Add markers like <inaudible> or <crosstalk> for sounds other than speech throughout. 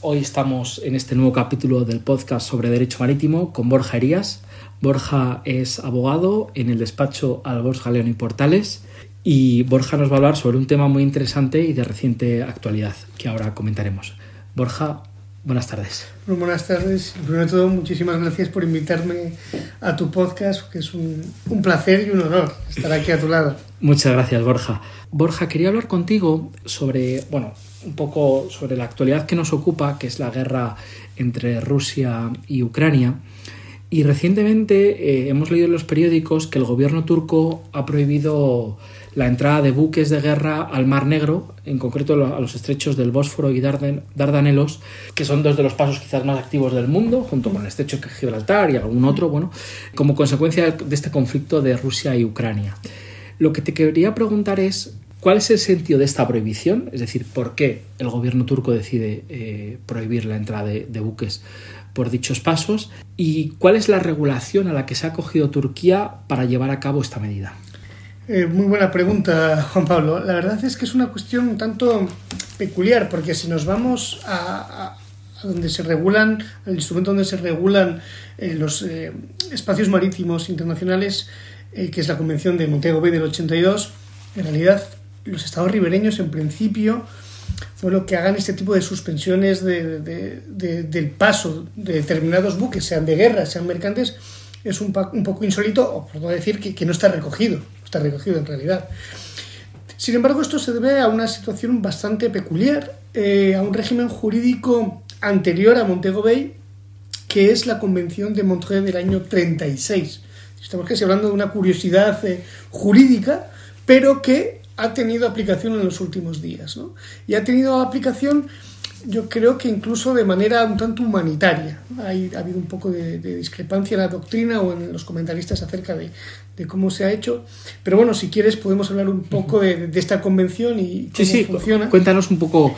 Hoy estamos en este nuevo capítulo del podcast sobre Derecho Marítimo con Borja Herías. Borja es abogado en el despacho Albors León y Portales y Borja nos va a hablar sobre un tema muy interesante y de reciente actualidad que ahora comentaremos. Borja, buenas tardes. buenas tardes. Primero de todo, muchísimas gracias por invitarme a tu podcast, que es un, un placer y un honor estar aquí a tu lado. <laughs> Muchas gracias, Borja. Borja, quería hablar contigo sobre, bueno, un poco sobre la actualidad que nos ocupa, que es la guerra entre Rusia y Ucrania. Y recientemente eh, hemos leído en los periódicos que el gobierno turco ha prohibido la entrada de buques de guerra al Mar Negro, en concreto a los estrechos del Bósforo y Dardanelos, que son dos de los pasos quizás más activos del mundo, junto con el estrecho de Gibraltar y algún otro, bueno, como consecuencia de este conflicto de Rusia y Ucrania. Lo que te quería preguntar es ¿Cuál es el sentido de esta prohibición? Es decir, ¿por qué el gobierno turco decide eh, prohibir la entrada de, buques por dichos pasos? ¿Y cuál es la regulación a la que se ha acogido Turquía para llevar a cabo esta medida? Eh, muy buena pregunta, Juan Pablo. La verdad es que es una cuestión un tanto peculiar, porque si nos vamos a, donde se regulan, el instrumento donde se regulan eh, los espacios marítimos internacionales, que es la Convención de Montego Bay del 82, en realidad los estados ribereños en principio fue lo que hagan este tipo de suspensiones del paso de determinados buques, sean de guerra, sean mercantes, es un, poco insólito, o por no decir que, no está recogido, está recogido en realidad. Sin embargo, esto se debe a una situación bastante peculiar, eh, a un régimen jurídico anterior a Montego Bay, que es la Convención de Montreux del año 36. Estamos casi hablando de una curiosidad eh, jurídica, pero que ha tenido aplicación en los últimos días. ¿no? Y ha tenido aplicación, yo creo que incluso de manera un tanto humanitaria. ha habido un poco de, discrepancia en la doctrina o en los comentaristas acerca de, cómo se ha hecho. Pero bueno, si quieres podemos hablar un poco de, esta convención y cómo sí, funciona. Cuéntanos un poco,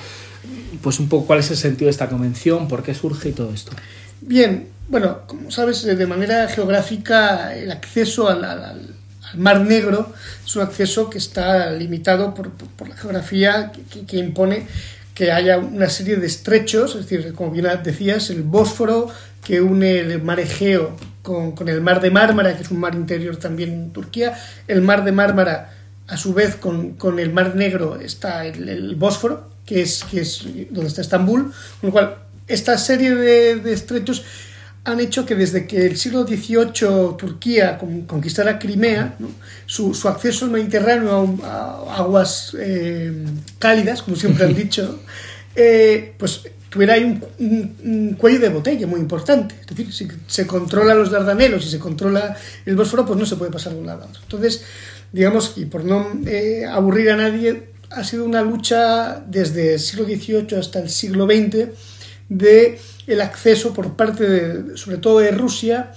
pues un poco cuál es el sentido de esta convención, por qué surge y todo esto. Bien, bueno, como sabes, de manera geográfica el acceso al el Mar Negro es un acceso que está limitado por, la geografía que, impone que haya una serie de estrechos, es decir, como bien decías, el Bósforo que une el mar Egeo con, el mar de Mármara, que es un mar interior también en Turquía, el mar de Mármara, a su vez con, el mar Negro está el, Bósforo, que es, que es donde está Estambul, con lo cual esta serie de estrechos han hecho que desde que el siglo XVIII Turquía conquistara Crimea, su, acceso al Mediterráneo a, aguas eh, cálidas, como siempre han <laughs> dicho, eh, pues tuviera ahí un, cuello de botella muy importante. Es decir, si se controla los Dardanelos y se controla el Bósforo, pues no se puede pasar de un lado a otro. Entonces, digamos, y por no eh, aburrir a nadie, ha sido una lucha desde el siglo XVIII hasta el siglo XX de el acceso por parte de, sobre todo de Rusia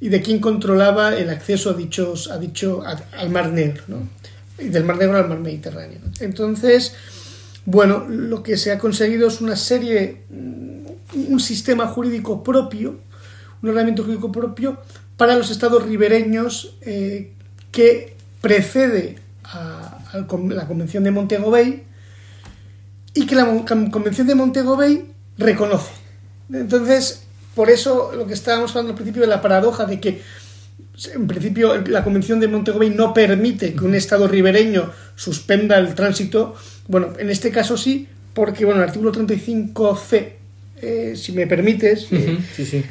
y de quien controlaba el acceso a dichos, a dicho, al Mar Negro, y del Mar Negro al Mar Mediterráneo. Entonces, bueno, lo que se ha conseguido es una serie, mm, un sistema jurídico propio, un ordenamiento jurídico propio para los estados ribereños eh, que precede a, a, la Convención de Montego Bay y que la Convención de Montego Bay reconoce. Entonces, por eso lo que estábamos hablando al principio de la paradoja de que en principio la Convención de Montego Bay no permite que un Estado ribereño suspenda el tránsito. Bueno, en este caso sí, porque bueno, el artículo 35c, eh, si me permites, eh,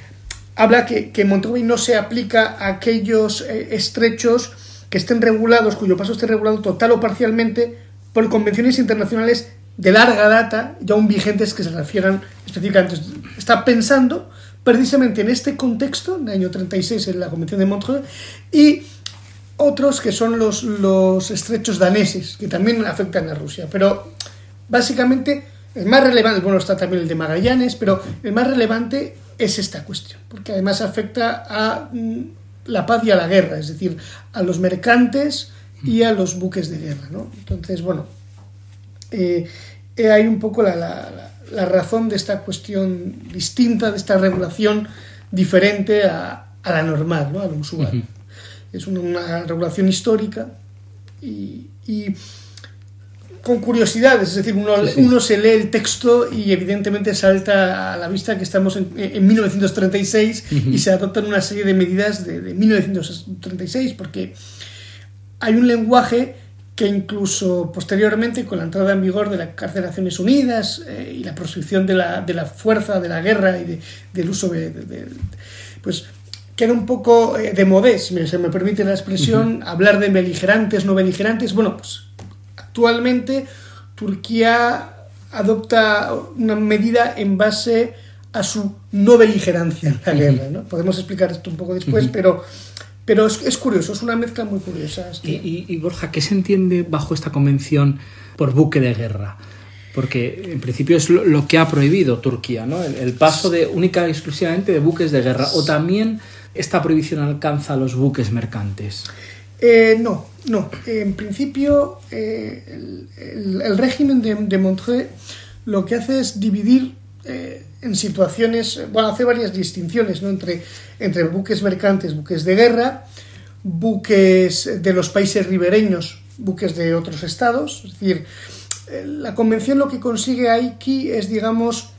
habla que, que Montego Bay no se aplica a aquellos eh, estrechos que estén regulados, cuyo paso esté regulado total o parcialmente por convenciones internacionales de larga data, ya aún vigentes que se refieran específicamente. Está pensando precisamente en este contexto, en el año 36 en la Convención de Montreux, y otros que son los, los estrechos daneses, que también afectan a Rusia. Pero básicamente El más relevante, bueno, está también el de Magallanes, pero el más relevante es esta cuestión, porque además afecta a mm, la paz y a la guerra, es decir, a los mercantes y a los buques de guerra. ¿no? Entonces, bueno, eh, hay un poco la, la, razón de esta cuestión distinta, de esta regulación diferente a, a la normal, ¿no? a lo usual. Es una, regulación histórica y, y con curiosidades, es decir, uno, uno, se lee el texto y evidentemente salta a la vista que estamos en, en 1936 y se adoptan una serie de medidas de, de, 1936, porque hay un lenguaje que incluso posteriormente, con la entrada en vigor de la de Naciones Unidas eh, y la proscripción de la, de la, fuerza, de la guerra y de, del uso de, pues queda un poco eh, de modés, si se me permite la expresión, hablar de beligerantes, no beligerantes. Bueno, pues Actualmente Turquía adopta una medida en base a su no beligerancia en la guerra. ¿no? Podemos explicar esto un poco después, pero, pero es, es, curioso, es una mezcla muy curiosa. Y, y, y, Borja, ¿qué se entiende bajo esta convención por buque de guerra? Porque en principio es lo, lo que ha prohibido Turquía, ¿no? El, el, paso de única y exclusivamente de buques de guerra. ¿O también esta prohibición alcanza a los buques mercantes? Eh, no, no. En principio, eh, el, el, el, régimen de, de, Montreux lo que hace es dividir eh, en situaciones, bueno, hace varias distinciones ¿no? entre, entre buques mercantes, buques de guerra, buques de los países ribereños, buques de otros estados. Es decir, la convención lo que consigue aquí es, digamos,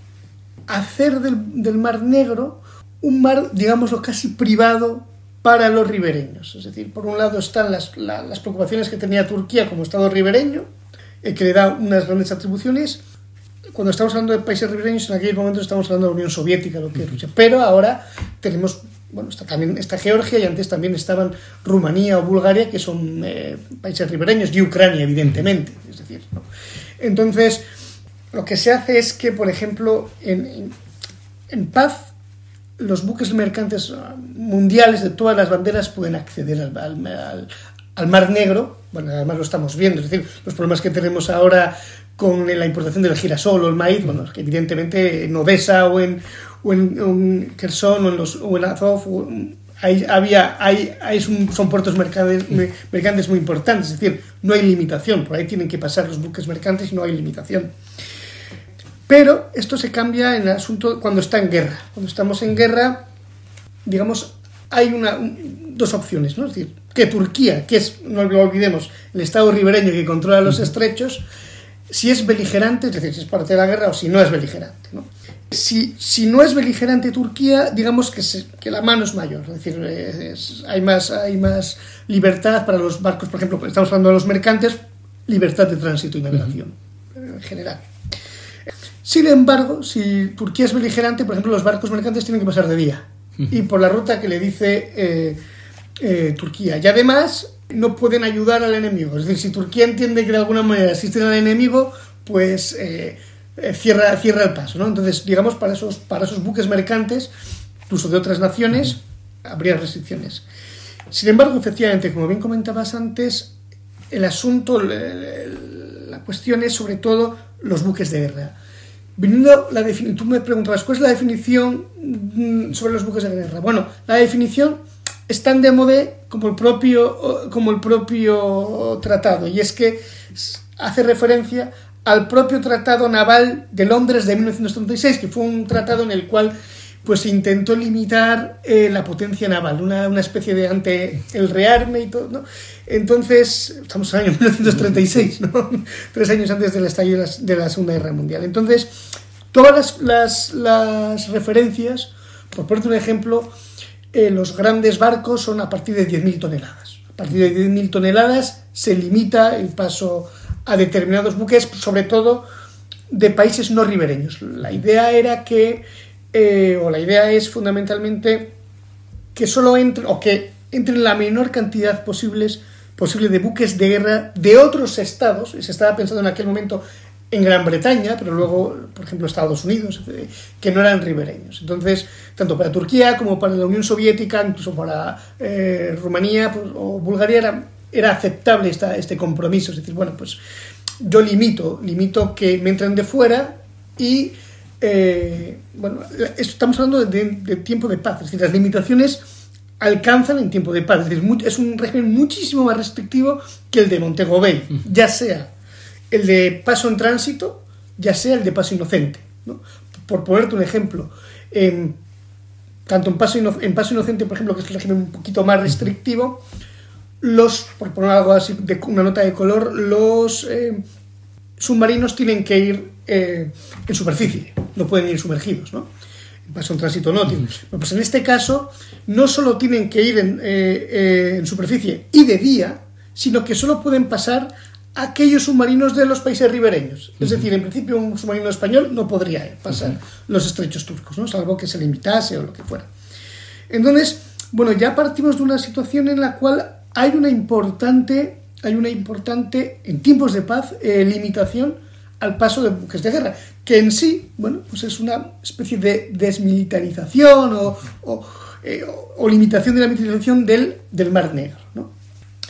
hacer del, del Mar Negro un mar, digámoslo, casi privado para los ribereños. Es decir, por un lado están las, la, las preocupaciones que tenía Turquía como Estado ribereño, eh, que le da unas grandes atribuciones. Cuando estamos hablando de países ribereños, en aquel momento estamos hablando de la Unión Soviética, lo que es Rusia. Pero ahora tenemos, bueno, está, también está Georgia y antes también estaban Rumanía o Bulgaria, que son eh, países ribereños, y Ucrania, evidentemente. Es decir. Entonces, lo que se hace es que, por ejemplo, en, paz los buques mercantes mundiales de todas las banderas pueden acceder al, al, Mar Negro. Bueno, además lo estamos viendo, es decir, los problemas que tenemos ahora con la importación del girasol o el maíz, bueno, es que evidentemente en Odessa o en, o en, o en Kherson o en, los, o en Azov o, hay, había, hay, hay, son puertos mercantes, mercantes muy importantes, es decir, no hay limitación, por ahí tienen que pasar los buques mercantes y no hay limitación. Pero esto se cambia en el asunto cuando está en guerra. Cuando estamos en guerra, digamos, hay una, un, dos opciones, ¿no? Es decir, que Turquía, que es, no lo olvidemos, el Estado ribereño que controla los estrechos, si es beligerante, es decir, si es parte de la guerra o si no es beligerante, ¿no? Si, si no es beligerante Turquía, digamos que, se, que la mano es mayor, es decir, es, hay, más, hay más libertad para los barcos, por ejemplo, estamos hablando de los mercantes, libertad de tránsito y navegación, uh -huh. en general. Sin embargo, si Turquía es beligerante, por ejemplo, los barcos mercantes tienen que pasar de día y por la ruta que le dice eh, eh, Turquía. Y además no pueden ayudar al enemigo. Es decir, si Turquía entiende que de alguna manera asisten al enemigo, pues eh, cierra, cierra el paso. ¿no? Entonces, digamos, para esos, para esos buques mercantes, incluso de otras naciones, habría restricciones. Sin embargo, efectivamente, como bien comentabas antes, el asunto, la cuestión es sobre todo los buques de guerra. Viniendo la definición, tú me preguntabas, ¿cuál es la definición mm, sobre los buques de guerra? Bueno, la definición es tan de modé como el propio, como el propio tratado, y es que hace referencia al propio Tratado Naval de Londres de 1936, que fue un tratado en el cual pues intentó limitar eh, la potencia naval, una, una, especie de ante el rearme y todo, ¿no? Entonces, estamos en el año 1936, ¿no? <laughs> Tres años antes del estallido de la, de la Segunda Guerra Mundial. Entonces, todas las, las, las referencias, por ponerte un ejemplo, eh, los grandes barcos son a partir de 10.000 toneladas. A partir de 10.000 toneladas se limita el paso a determinados buques, sobre todo de países no ribereños. La idea era que, eh, o la idea es fundamentalmente que solo entren, o que entren la menor cantidad posibles posible de buques de guerra de otros estados, y se estaba pensando en aquel momento en Gran Bretaña, pero luego, por ejemplo, Estados Unidos, que no eran ribereños. Entonces, tanto para Turquía como para la Unión Soviética, incluso para eh, Rumanía pues, o Bulgaria, era, era aceptable esta, este compromiso. Es decir, bueno, pues yo limito, limito que me entren de fuera y eh, bueno, estamos hablando de, tiempo de paz, es decir, las limitaciones alcanzan en tiempo de paz, es, decir, es un régimen muchísimo más restrictivo que el de Montego Bay, ya sea el de paso en tránsito, ya sea el de paso inocente. Por ponerte un ejemplo, tanto en paso, en paso inocente, por ejemplo, que es el régimen un poquito más restrictivo, los, por poner algo así, de una nota de color, los eh, submarinos tienen que ir eh, en superficie, no pueden ir sumergidos, ¿no? En paso en tránsito no. Tienen. pues en este caso, no solo tienen que ir en, eh, en superficie y de día, sino que solo pueden pasar aquellos submarinos de los países ribereños. Es decir, en principio un submarino español no podría pasar los estrechos turcos, ¿no? salvo que se le invitase o lo que fuera. Entonces, bueno, ya partimos de una situación en la cual hay una importante, hay una importante, en tiempos de paz, eh, limitación al paso de buques de guerra, que en sí, bueno, pues es una especie de desmilitarización o, o, eh, limitación de la militarización del, del Mar Negro.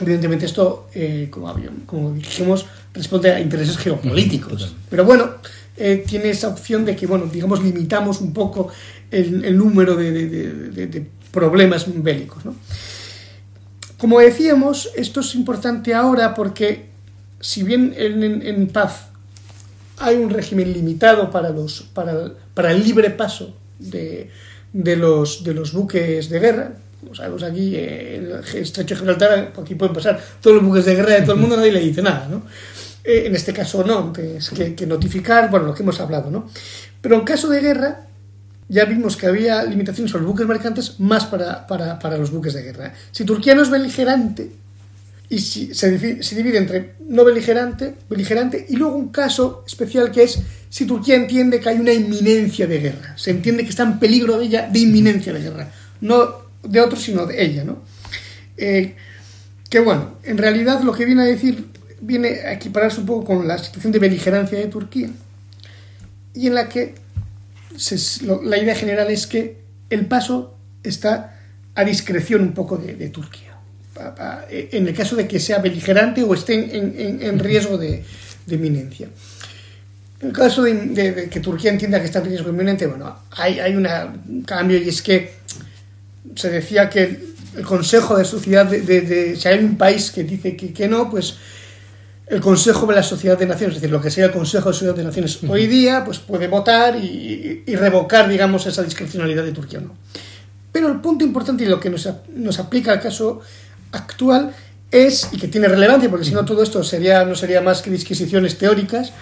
Evidentemente esto, eh, como, como, dijimos, responde a intereses geopolíticos. Pero bueno, eh, tiene esa opción de que, bueno, digamos, limitamos un poco el, número de, problemas bélicos. Como decíamos, esto es importante ahora porque si bien en, paz hay un régimen limitado para, los, para, para el libre paso de, los, de los buques de guerra, como sabemos aquí, eh, el estrecho de Gibraltar, aquí pueden pasar todos los buques de guerra de todo el mundo, nadie le dice nada, ¿no? Eh, en este caso no, es que, que, notificar, bueno, lo que hemos hablado, ¿no? Pero en caso de guerra, ya vimos que había limitaciones sobre los buques mercantes más para, para, para los buques de guerra. Si Turquía no es beligerante, y si, se, divide, se divide entre no beligerante, beligerante, y luego un caso especial que es si Turquía entiende que hay una inminencia de guerra, se entiende que está en peligro de ella de inminencia de guerra. No de otro, sino de ella, ¿no? Eh, que bueno, en realidad lo que viene a decir, viene a equipararse un poco con la situación de beligerancia de Turquía, y en la que la idea general es que el paso está a discreción un poco de, Turquía, en el caso de que sea beligerante o esté en, riesgo de, eminencia. En el caso de, que Turquía entienda que está en riesgo inminente, bueno, hay, hay un cambio y es que se decía que el, Consejo de Sociedad, de, si hay un país que dice que, que, no, pues el Consejo de la Sociedad de Naciones, es decir, lo que sea el Consejo de Sociedad de Naciones hoy día, pues puede votar y, revocar, digamos, esa discrecionalidad de Turquía. ¿no? Pero el punto importante y lo que nos, nos aplica al caso actual es, y que tiene relevancia, porque si no todo esto sería, no sería más que disquisiciones teóricas,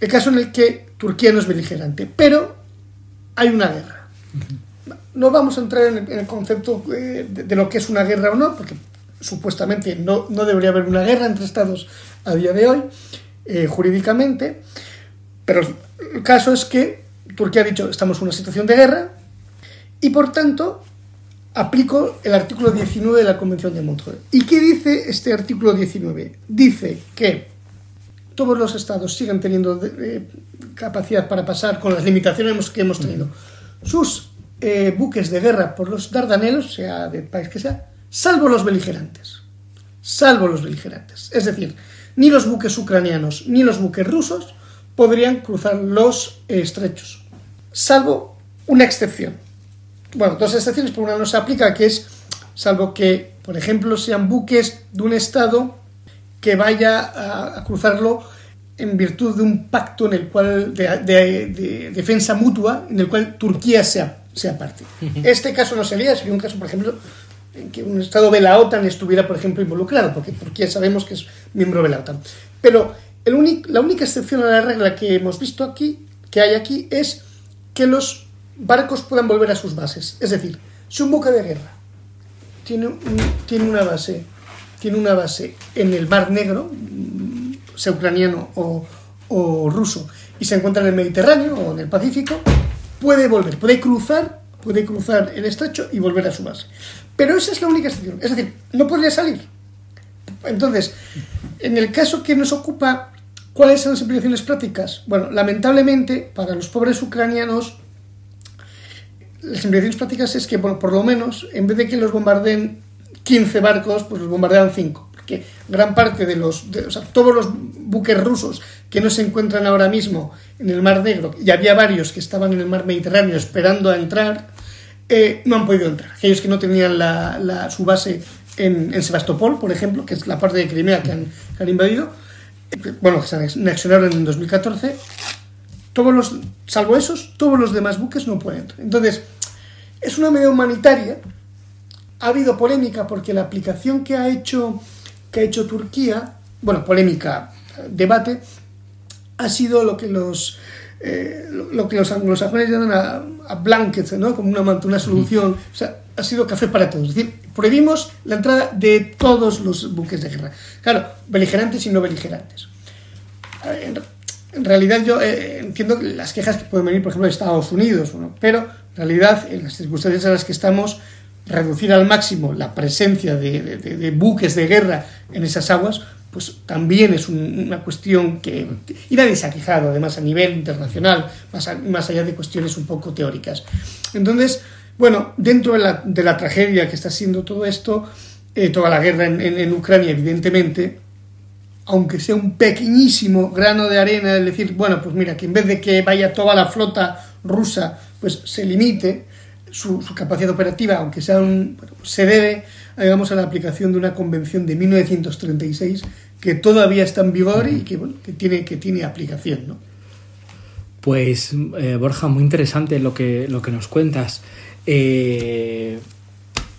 el caso en el que Turquía no es beligerante, pero hay una guerra no vamos a entrar en el, concepto eh, de, lo que es una guerra o no, porque supuestamente no, debería haber una guerra entre estados a día de hoy, eh, jurídicamente, pero el caso es que Turquía ha dicho estamos en una situación de guerra y por tanto aplico el artículo 19 de la Convención de Montreux. ¿Y qué dice este artículo 19? Dice que todos los estados siguen teniendo eh, capacidad para pasar con las limitaciones que hemos tenido sus eh, buques de guerra por los Dardanelos, sea del país que sea, salvo los beligerantes. Salvo los beligerantes. Es decir, ni los buques ucranianos ni los buques rusos podrían cruzar los estrechos. Salvo una excepción. Bueno, dos excepciones, por una no se aplica, que es, salvo que, por ejemplo, sean buques de un Estado que vaya a, cruzarlo en virtud de un pacto en el cual de, de, defensa mutua en el cual Turquía sea sea parte. Este caso no sería, sería un caso, por ejemplo, en que un Estado de la OTAN estuviera, por ejemplo, involucrado, porque Turquía sabemos que es miembro de la OTAN. Pero el la única excepción a la regla que hemos visto aquí, que hay aquí, es que los barcos puedan volver a sus bases. Es decir, si un buque de guerra tiene, tiene una base tiene una base en el Mar Negro, sea ucraniano o, o ruso, y se encuentra en el Mediterráneo o en el Pacífico, puede volver, puede cruzar, puede cruzar el estrecho y volver a su base. Pero esa es la única excepción, es decir, no podría salir. Entonces, en el caso que nos ocupa, ¿cuáles son las implicaciones prácticas? Bueno, lamentablemente, para los pobres ucranianos, las implicaciones prácticas es que, por lo menos, en vez de que los bombardeen 15 barcos, pues los bombardean 5. Porque gran parte de los, o sea, todos los buques rusos que no se encuentran ahora mismo en el Mar Negro, y había varios que estaban en el Mar Mediterráneo esperando a entrar, eh, no han podido entrar. Aquellos que no tenían la, su base en, Sebastopol, por ejemplo, que es la parte de Crimea que han, que han invadido, eh, bueno, que se anexionaron en 2014, todos los, salvo esos, todos los demás buques no pueden entrar. Entonces, es una medida humanitaria. Ha habido polémica porque la aplicación que ha hecho, que ha hecho Turquía, bueno, polémica, debate, ha sido lo que los, eh, lo que los anglosajones llaman a, a blanket, ¿no? como una, una solución. O sea, ha sido café para todos. Es decir, prohibimos la entrada de todos los buques de guerra. Claro, beligerantes y no beligerantes. En realidad yo eh, entiendo las quejas que pueden venir, por ejemplo, de Estados Unidos, pero en realidad, en las circunstancias en las que estamos, reducir al máximo la presencia de, buques de guerra en esas aguas, pues también es una cuestión que, y ha quejado, además a nivel internacional, más, más allá de cuestiones un poco teóricas. Entonces, bueno, dentro de la, de la tragedia que está siendo todo esto, eh, toda la guerra en, en Ucrania, evidentemente, aunque sea un pequeñísimo grano de arena, es decir, bueno, pues mira, que en vez de que vaya toda la flota rusa, pues se limite su, capacidad operativa, aunque sea un, se debe, digamos, a la aplicación de una convención de 1936 que todavía está en vigor y que, bueno, que, tiene, que tiene aplicación, ¿no? Pues, eh, Borja, muy interesante lo que, lo que nos cuentas. Eh,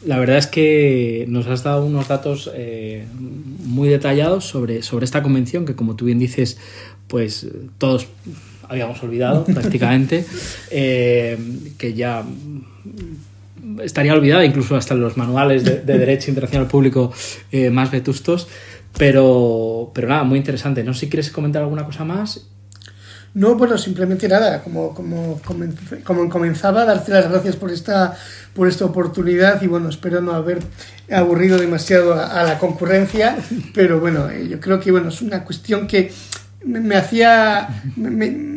la verdad es que nos has dado unos datos eh, muy detallados sobre, sobre esta convención que, como tú bien dices, pues todos habíamos olvidado <laughs> prácticamente, eh, que ya estaría olvidada incluso hasta en los manuales de, Derecho Internacional Público eh, más vetustos. Pero, pero nada, muy interesante. No sé si quieres comentar alguna cosa más no, bueno, simplemente nada, como, como, como comenzaba, darte las gracias por esta, por esta oportunidad y bueno, espero no haber aburrido demasiado a, la concurrencia, pero bueno, eh, yo creo que bueno, es una cuestión que me, hacía, me, me,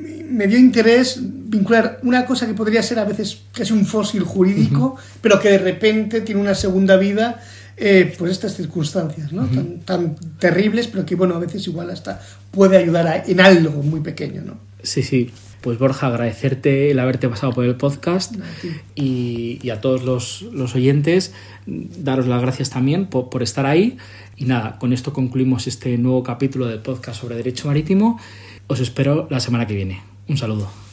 dio interés vincular una cosa que podría ser a veces casi un fósil jurídico, pero que de repente tiene una segunda vida eh, pues estas circunstancias ¿no? tan, tan, terribles, pero que bueno, a veces igual hasta puede ayudar en algo muy pequeño. ¿no? Sí, sí. Pues Borja, agradecerte el haberte pasado por el podcast y, a todos los, oyentes, daros las gracias también por, por estar ahí. Y nada, con esto concluimos este nuevo capítulo del podcast sobre Derecho Marítimo. Os espero la semana que viene. Un saludo.